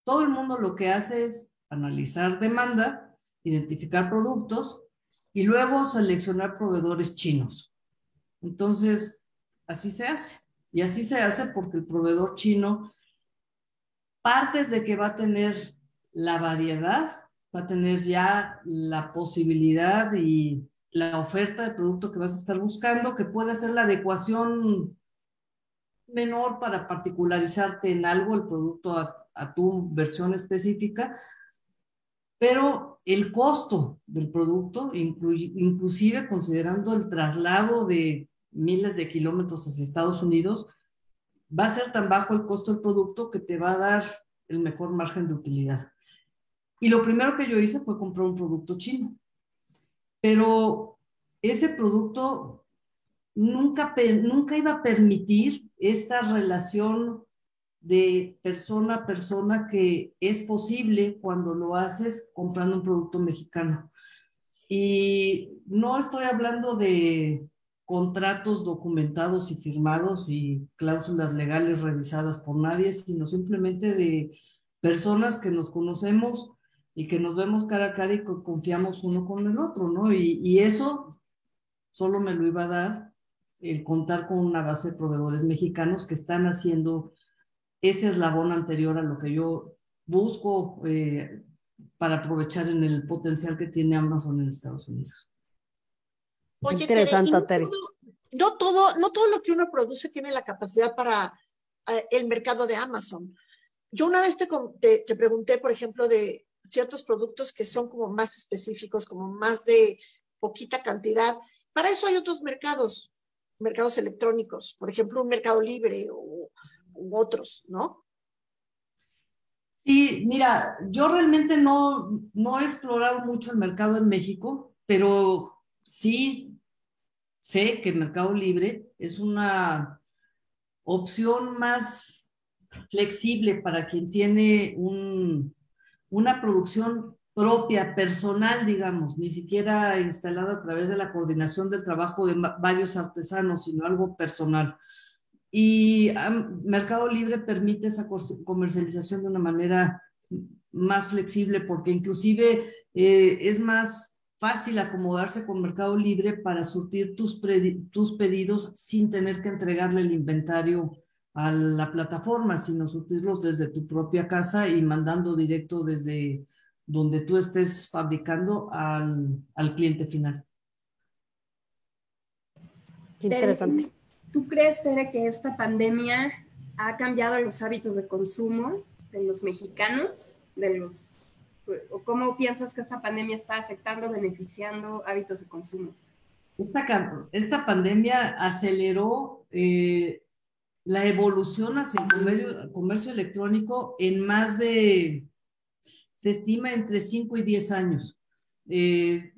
Todo el mundo lo que hace es analizar demanda, identificar productos y luego seleccionar proveedores chinos. Entonces, así se hace. Y así se hace porque el proveedor chino, partes de que va a tener la variedad, va a tener ya la posibilidad y la oferta de producto que vas a estar buscando, que puede ser la adecuación menor para particularizarte en algo, el producto a, a tu versión específica, pero el costo del producto, inclusive considerando el traslado de miles de kilómetros hacia Estados Unidos, va a ser tan bajo el costo del producto que te va a dar el mejor margen de utilidad. Y lo primero que yo hice fue comprar un producto chino. Pero ese producto nunca, nunca iba a permitir esta relación de persona a persona que es posible cuando lo haces comprando un producto mexicano. Y no estoy hablando de contratos documentados y firmados y cláusulas legales revisadas por nadie, sino simplemente de personas que nos conocemos y que nos vemos cara a cara y confiamos uno con el otro, ¿no? Y, y eso solo me lo iba a dar el contar con una base de proveedores mexicanos que están haciendo ese eslabón anterior a lo que yo busco eh, para aprovechar en el potencial que tiene Amazon en Estados Unidos. Oye, interesante, no, todo, no todo lo que uno produce tiene la capacidad para eh, el mercado de Amazon. Yo una vez te, te, pregunté, por ejemplo, de ciertos productos que son como más específicos, como más de poquita cantidad. Para eso hay otros mercados, mercados electrónicos, por ejemplo, un mercado libre o, u otros, ¿no? Sí, mira, yo realmente no, no he explorado mucho el mercado en México, pero sí sé que Mercado Libre es una opción más flexible para quien tiene un, una producción propia, personal, digamos, ni siquiera instalada a través de la coordinación del trabajo de varios artesanos, sino algo personal. Y Mercado Libre permite esa comercialización de una manera más flexible porque inclusive eh, es más fácil acomodarse con Mercado Libre para surtir tus, tus pedidos sin tener que entregarle el inventario a la plataforma, sino surtirlos desde tu propia casa y mandando directo desde donde tú estés fabricando al, al cliente final. Qué interesante. ¿Tú crees, Tere, que esta pandemia ha cambiado los hábitos de consumo de los mexicanos? De los, ¿O cómo piensas que esta pandemia está afectando, beneficiando hábitos de consumo? Esta, esta pandemia aceleró eh, la evolución hacia el comercio, electrónico en más de se estima entre 5 y 10 años. Eh,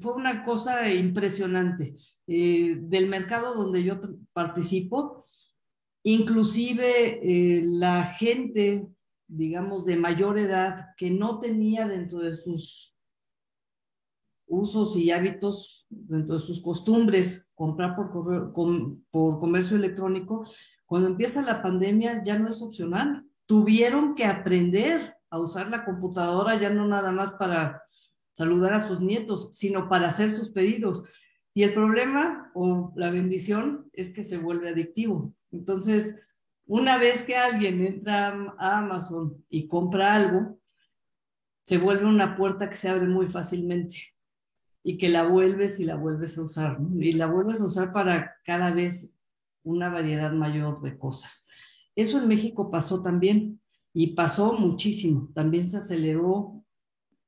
fue una cosa impresionante. Eh, del mercado donde yo participo, inclusive la gente, digamos, de mayor edad que no tenía dentro de sus usos y hábitos, dentro de sus costumbres, comprar por, por comercio electrónico, cuando empieza la pandemia ya no es opcional. Tuvieron que aprender a usar la computadora ya no nada más para saludar a sus nietos, sino para hacer sus pedidos. Y el problema o la bendición es que se vuelve adictivo. Entonces, una vez que alguien entra a Amazon y compra algo, se vuelve una puerta que se abre muy fácilmente y que la vuelves y la vuelves a usar, y la vuelves a usar para cada vez una variedad mayor de cosas. Eso en México pasó también y pasó muchísimo. También se aceleró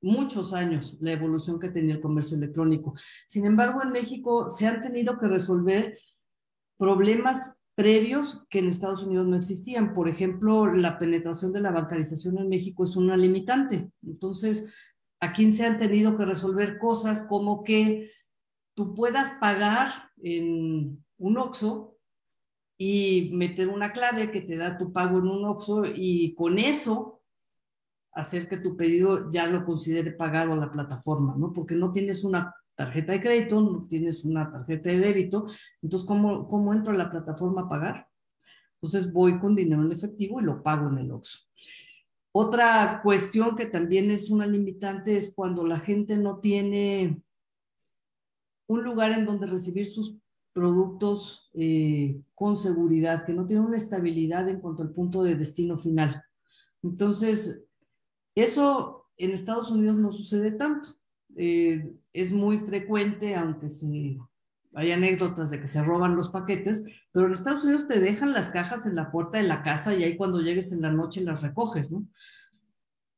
muchos años la evolución que tenía el comercio electrónico. Sin embargo, en México se han tenido que resolver problemas previos que en Estados Unidos no existían. Por ejemplo, la penetración de la bancarización en México es una limitante. Entonces, aquí se han tenido que resolver cosas como que tú puedas pagar en un OXO y meter una clave que te da tu pago en un OXO y con eso hacer que tu pedido ya lo considere pagado a la plataforma, ¿no? Porque no tienes una tarjeta de crédito, no tienes una tarjeta de débito, entonces, ¿cómo, cómo entro a la plataforma a pagar? Entonces voy con dinero en efectivo y lo pago en el OXO. Otra cuestión que también es una limitante es cuando la gente no tiene un lugar en donde recibir sus productos eh, con seguridad, que no tienen una estabilidad en cuanto al punto de destino final. Entonces, eso en Estados Unidos no sucede tanto. Eh, es muy frecuente, aunque se, hay anécdotas de que se roban los paquetes, pero en Estados Unidos te dejan las cajas en la puerta de la casa y ahí cuando llegues en la noche las recoges, ¿no?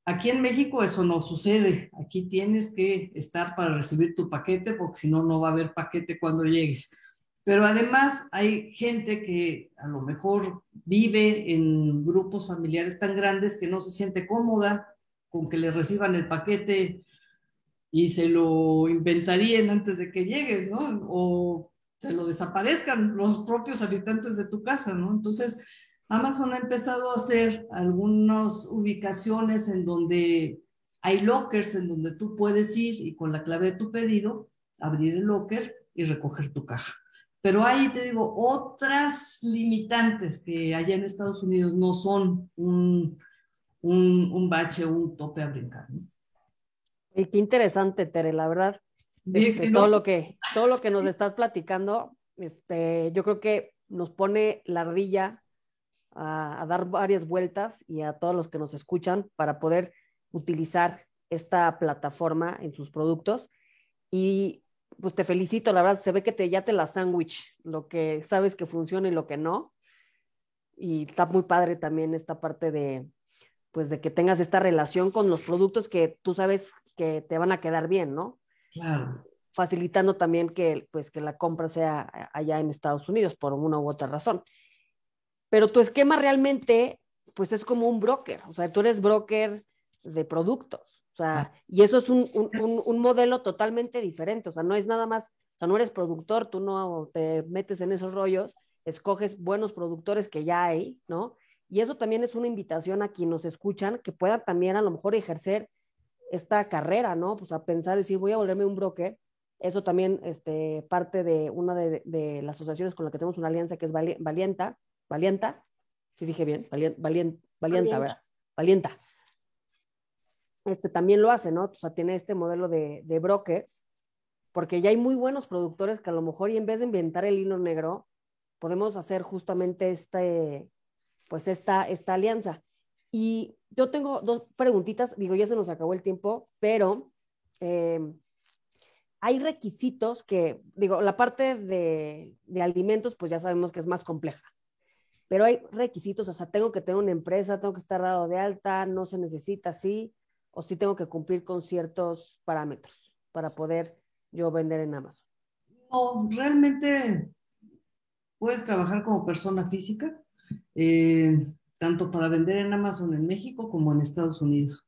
Aquí en México eso no sucede. Aquí tienes que estar para recibir tu paquete porque si no, no va a haber paquete cuando llegues. Pero además hay gente que a lo mejor vive en grupos familiares tan grandes que no se siente cómoda con que le reciban el paquete y se lo inventarían antes de que llegues, ¿no? O se lo desaparezcan los propios habitantes de tu casa, ¿no? Entonces, Amazon ha empezado a hacer algunas ubicaciones en donde hay lockers en donde tú puedes ir y con la clave de tu pedido abrir el locker y recoger tu caja. Pero hay, te digo, otras limitantes que allá en Estados Unidos no son un, un, un bache un tope a brincar. Y qué interesante, Tere, la verdad. Este, todo, lo que, todo lo que nos estás platicando, este, yo creo que nos pone la ardilla a, a, dar varias vueltas y a todos los que nos escuchan para poder utilizar esta plataforma en sus productos. Y pues te felicito, la verdad, se ve que te, ya te la sándwich, lo que sabes que funciona y lo que no. Y está muy padre también esta parte de, pues de que tengas esta relación con los productos que tú sabes que te van a quedar bien, ¿no? Claro. Facilitando también que, pues, que la compra sea allá en Estados Unidos por una u otra razón. Pero tu esquema realmente, pues es como un broker, o sea, tú eres broker de productos, o sea, y eso es un, un, un, modelo totalmente diferente, o sea, no es nada más, o sea, no eres productor, tú no te metes en esos rollos, escoges buenos productores que ya hay, ¿no? Y eso también es una invitación a quienes nos escuchan que puedan también a lo mejor ejercer esta carrera, ¿no? Pues a pensar, decir, voy a volverme un broker. Eso también, este, parte de una de, de las asociaciones con la que tenemos una alianza que es Valienta, Valienta, si dije bien, Valienta, Valienta, ¿verdad? Valienta. Este también lo hace, ¿no? O sea, tiene este modelo de, de brokers, porque ya hay muy buenos productores que a lo mejor y en vez de inventar el hilo negro, podemos hacer justamente este, pues esta, esta alianza. Y yo tengo dos preguntitas, digo, ya se nos acabó el tiempo, pero eh, hay requisitos que, digo, la parte de, alimentos, pues ya sabemos que es más compleja, pero hay requisitos, o sea, tengo que tener una empresa, tengo que estar dado de alta, no se necesita así, o sí tengo que cumplir con ciertos parámetros para poder yo vender en Amazon. No, realmente puedes trabajar como persona física, eh, tanto para vender en Amazon en México como en Estados Unidos.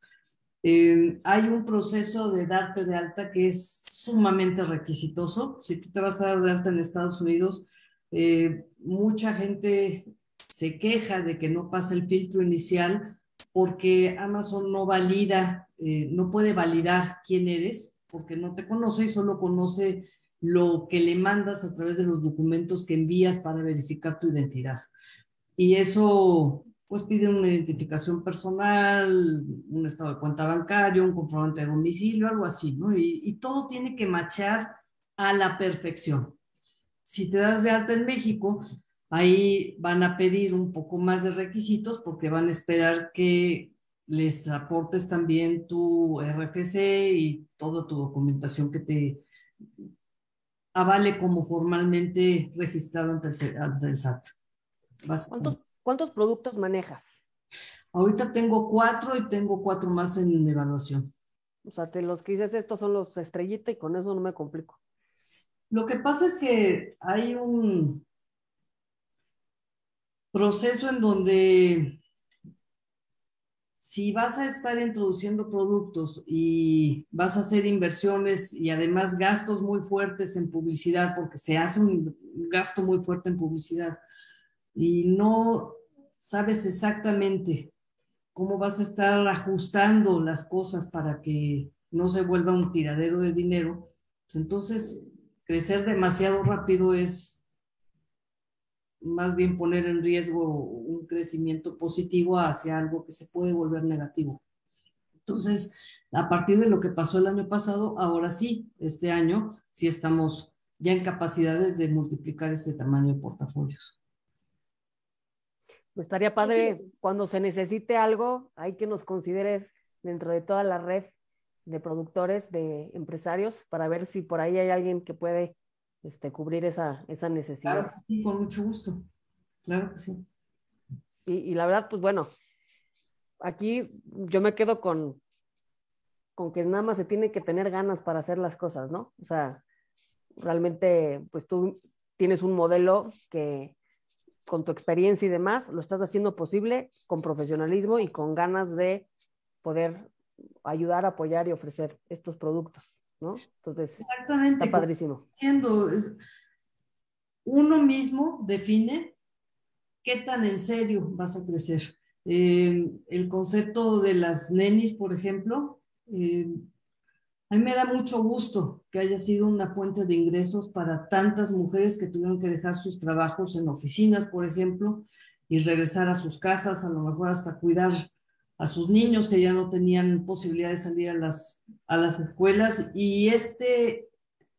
Eh, hay un proceso de darte de alta que es sumamente requisitoso. Si tú te vas a dar de alta en Estados Unidos, eh, mucha gente se queja de que no pasa el filtro inicial porque Amazon no valida, no puede validar quién eres porque no te conoce y solo conoce lo que le mandas a través de los documentos que envías para verificar tu identidad. Y eso, pues pide una identificación personal, un estado de cuenta bancario, un comprobante de domicilio, algo así, ¿no? Y, todo tiene que machar a la perfección. Si te das de alta en México, ahí van a pedir un poco más de requisitos porque van a esperar que les aportes también tu RFC y toda tu documentación que te avale como formalmente registrado ante el, SAT. ¿Cuántos, ¿Cuántos productos manejas? Ahorita tengo cuatro y tengo cuatro más en evaluación. O sea, te los que dices, estos son los estrellita y con eso no me complico. Lo que pasa es que hay un proceso en donde si vas a estar introduciendo productos y vas a hacer inversiones y además gastos muy fuertes en publicidad, porque se hace un gasto muy fuerte en publicidad y no sabes exactamente cómo vas a estar ajustando las cosas para que no se vuelva un tiradero de dinero, pues entonces crecer demasiado rápido es más bien poner en riesgo un crecimiento positivo hacia algo que se puede volver negativo. Entonces, a partir de lo que pasó el año pasado, ahora sí, este año, sí estamos ya en capacidades de multiplicar ese tamaño de portafolios. Pues estaría padre cuando se necesite algo, hay que nos consideres dentro de toda la red de productores, de empresarios, para ver si por ahí hay alguien que puede este, cubrir esa, esa necesidad. Claro, sí, con mucho gusto. Claro que sí. Y, y, la verdad, pues bueno, aquí yo me quedo con, con que nada más se tiene que tener ganas para hacer las cosas, ¿no? O sea, realmente, pues tú tienes un modelo que con tu experiencia y demás lo estás haciendo posible con profesionalismo y con ganas de poder ayudar, apoyar y ofrecer estos productos. ¿no? Entonces, Exactamente. está padrísimo. Siendo, uno mismo define qué tan en serio vas a crecer. Eh, el concepto de las nenis, por ejemplo, eh, a mí me da mucho gusto que haya sido una fuente de ingresos para tantas mujeres que tuvieron que dejar sus trabajos en oficinas, por ejemplo, y regresar a sus casas, a lo mejor hasta cuidar a sus niños que ya no tenían posibilidad de salir a las, a las escuelas y este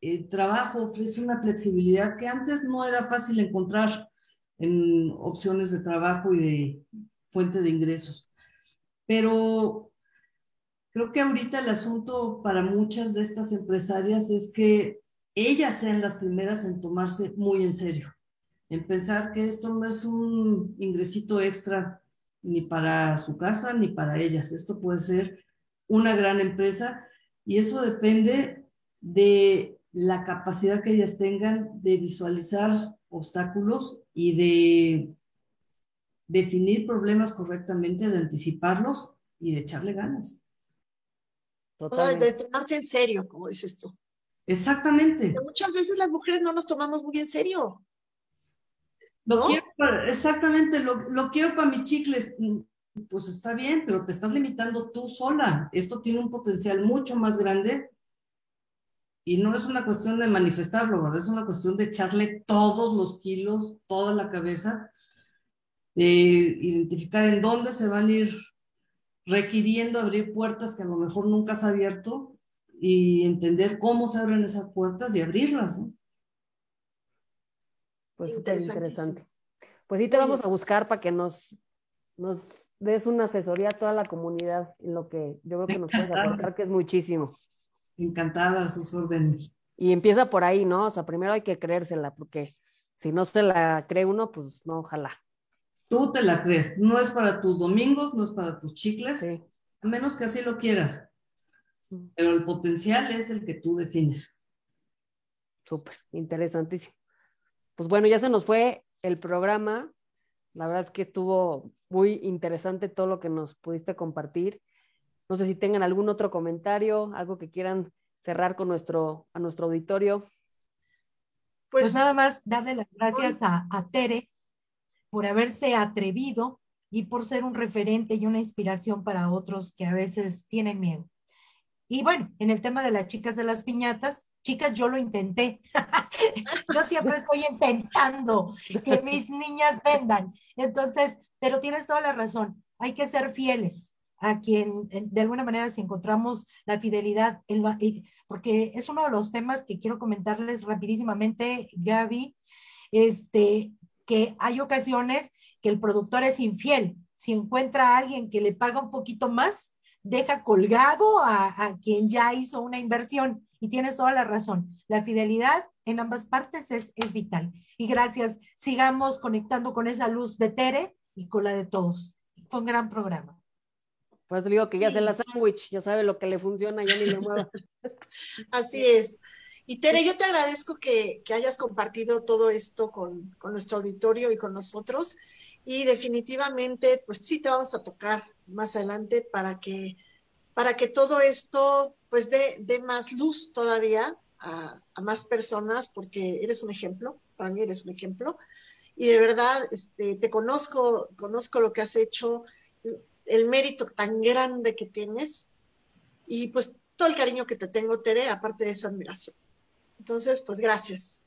eh, trabajo ofrece una flexibilidad que antes no era fácil encontrar en opciones de trabajo y de fuente de ingresos. Pero creo que ahorita el asunto para muchas de estas empresarias es que ellas sean las primeras en tomarse muy en serio, en pensar que esto no es un ingresito extra ni para su casa, ni para ellas. Esto puede ser una gran empresa y eso depende de la capacidad que ellas tengan de visualizar obstáculos y de definir problemas correctamente, de anticiparlos y de echarle ganas. De tomarse en serio, como dices tú. Exactamente. muchas veces las mujeres no nos tomamos muy en serio. Lo quiero exactamente, lo, lo quiero para mis chicles. Pues está bien, pero te estás limitando tú sola. Esto tiene un potencial mucho más grande y no es una cuestión de manifestarlo, ¿verdad? Es una cuestión de echarle todos los kilos, toda la cabeza, de identificar en dónde se van a ir requiriendo abrir puertas que a lo mejor nunca has abierto y entender cómo se abren esas puertas y abrirlas. ¿no? Pues súper interesante. Pues sí te vamos a buscar para que nos, nos des una asesoría a toda la comunidad en lo que yo creo que nos puedes aportar, que es muchísimo. Encantada, sus órdenes. Y empieza por ahí, ¿no? O sea, primero hay que creérsela, porque si no se la cree uno, pues no, ojalá. Tú te la crees, no es para tus domingos, no es para tus chicles, a menos que así lo quieras. Mm. Pero el potencial es el que tú defines. Súper, interesantísimo. Pues bueno, ya se nos fue el programa. La verdad es que estuvo muy interesante todo lo que nos pudiste compartir. No sé si tengan algún otro comentario, algo que quieran cerrar con nuestro, a nuestro auditorio. Pues, pues nada más darle las gracias a, a Tere por haberse atrevido y por ser un referente y una inspiración para otros que a veces tienen miedo. Y bueno, en el tema de las chicas de las piñatas, chicas, yo lo intenté. yo siempre estoy intentando que mis niñas vendan. Entonces, pero tienes toda la razón, hay que ser fieles a quien de alguna manera si encontramos la fidelidad, porque es uno de los temas que quiero comentarles rapidísimamente, Gaby, este, que hay ocasiones que el productor es infiel. Si encuentra a alguien que le paga un poquito más, deja colgado a, quien ya hizo una inversión. Y tienes toda la razón. La fidelidad en ambas partes es, es vital. Y gracias. Sigamos conectando con esa luz de Tere y con la de todos. Fue un gran programa. Por eso digo que ya se la sándwich, ya sabe lo que le funciona, ya ni le mueva. Así es. Y Tere, yo te agradezco que, que hayas compartido todo esto con, con, nuestro auditorio y con nosotros. Y definitivamente, pues sí te vamos a tocar más adelante para que, para que todo esto pues dé, dé más luz todavía a, a, más personas, porque eres un ejemplo, para mí eres un ejemplo. Y de verdad, este, te conozco, conozco lo que has hecho, el mérito tan grande que tienes y pues todo el cariño que te tengo, Tere, aparte de esa admiración. Entonces, pues gracias.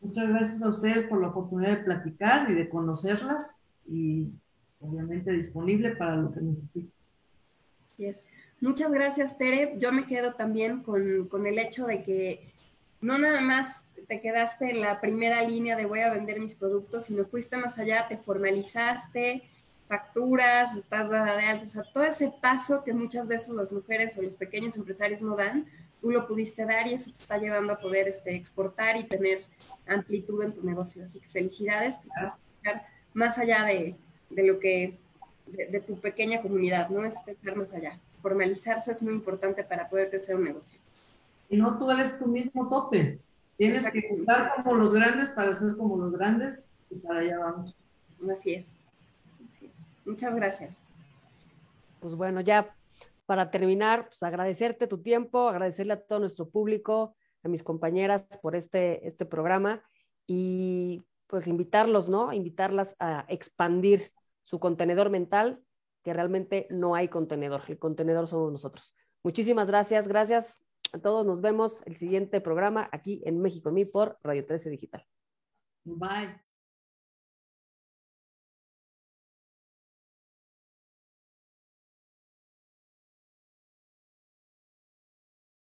Muchas gracias a ustedes por la oportunidad de platicar y de conocerlas y obviamente disponible para lo que necesiten. Así es. Muchas gracias, Tere. Yo me quedo también con, con el hecho de que no nada más te quedaste en la primera línea de voy a vender mis productos, sino fuiste más allá, te formalizaste, facturas, estás dada de alto, o sea, todo ese paso que muchas veces las mujeres o los pequeños empresarios no dan, tú lo pudiste dar y eso te está llevando a poder este, exportar y tener amplitud en tu negocio. Así que felicidades, más allá de, de lo que, de, tu pequeña comunidad, ¿no? Es pensar más allá. Formalizarse es muy importante para poder crecer un negocio. Y no tú eres tu mismo tope. Tienes que juntar como los grandes para ser como los grandes y para allá vamos. Así es. Muchas gracias. Pues bueno, ya para terminar, pues agradecerte tu tiempo, agradecerle a todo nuestro público, a mis compañeras por este, este programa y pues invitarlos, ¿no? Invitarlas a expandir su contenedor mental, que realmente no hay contenedor, el contenedor somos nosotros. Muchísimas gracias, gracias a todos, nos vemos el siguiente programa aquí en México en por Radio 13 Digital. Bye.